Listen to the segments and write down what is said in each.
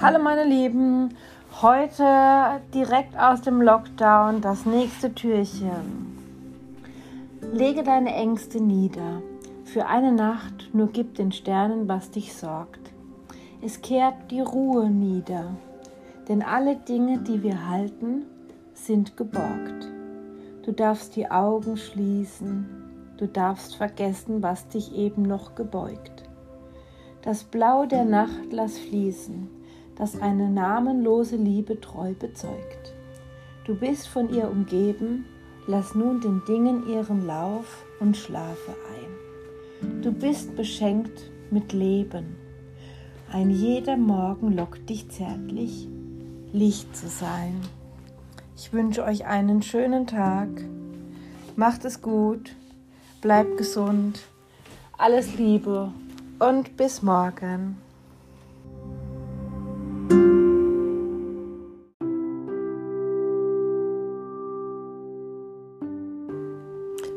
Hallo meine Lieben, heute direkt aus dem Lockdown das nächste Türchen. Lege deine Ängste nieder. Für eine Nacht nur gib den Sternen, was dich sorgt. Es kehrt die Ruhe nieder, denn alle Dinge, die wir halten, sind geborgt. Du darfst die Augen schließen, du darfst vergessen, was dich eben noch gebeugt. Das Blau der Nacht lass fließen, das eine namenlose Liebe treu bezeugt. Du bist von ihr umgeben, lass nun den Dingen ihren Lauf und schlafe ein. Du bist beschenkt mit Leben. Ein jeder Morgen lockt dich zärtlich, Licht zu sein. Ich wünsche euch einen schönen Tag. Macht es gut, bleibt gesund, alles Liebe und bis morgen.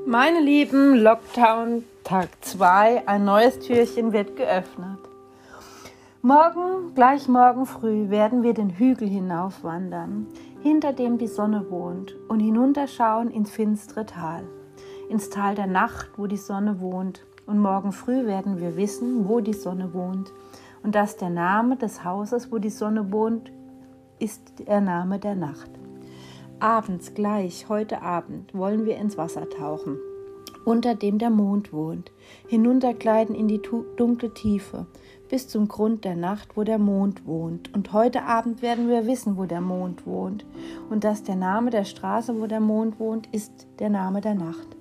Meine Lieben, Lockdown Tag 2, ein neues Türchen wird geöffnet. Morgen, gleich morgen früh, werden wir den Hügel hinaufwandern, hinter dem die Sonne wohnt, und hinunterschauen ins finstere Tal, ins Tal der Nacht, wo die Sonne wohnt. Und morgen früh werden wir wissen, wo die Sonne wohnt, und dass der Name des Hauses, wo die Sonne wohnt, ist der Name der Nacht. Abends gleich, heute Abend, wollen wir ins Wasser tauchen, unter dem der Mond wohnt, hinuntergleiten in die dunkle Tiefe, bis zum Grund der Nacht, wo der Mond wohnt. Und heute Abend werden wir wissen, wo der Mond wohnt, und dass der Name der Straße, wo der Mond wohnt, ist der Name der Nacht.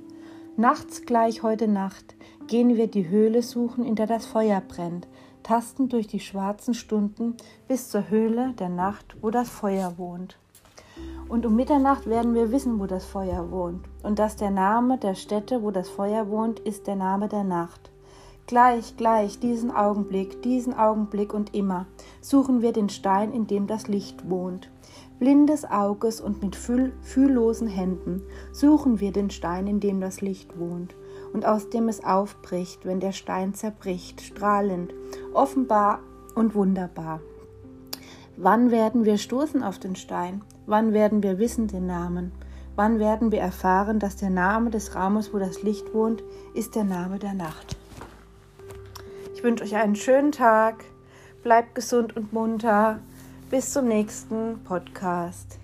Nachts gleich heute Nacht gehen wir die Höhle suchen, in der das Feuer brennt, tasten durch die schwarzen Stunden bis zur Höhle der Nacht, wo das Feuer wohnt. Und um Mitternacht werden wir wissen, wo das Feuer wohnt. Und dass der Name der Stätte, wo das Feuer wohnt, ist der Name der Nacht. Gleich, gleich, diesen Augenblick, diesen Augenblick und immer suchen wir den Stein, in dem das Licht wohnt. Blindes Auges und mit fühl fühllosen Händen suchen wir den Stein, in dem das Licht wohnt und aus dem es aufbricht, wenn der Stein zerbricht, strahlend, offenbar und wunderbar. Wann werden wir stoßen auf den Stein? Wann werden wir wissen den Namen? Wann werden wir erfahren, dass der Name des Raumes, wo das Licht wohnt, ist der Name der Nacht? Ich wünsche euch einen schönen Tag. Bleibt gesund und munter. Bis zum nächsten Podcast.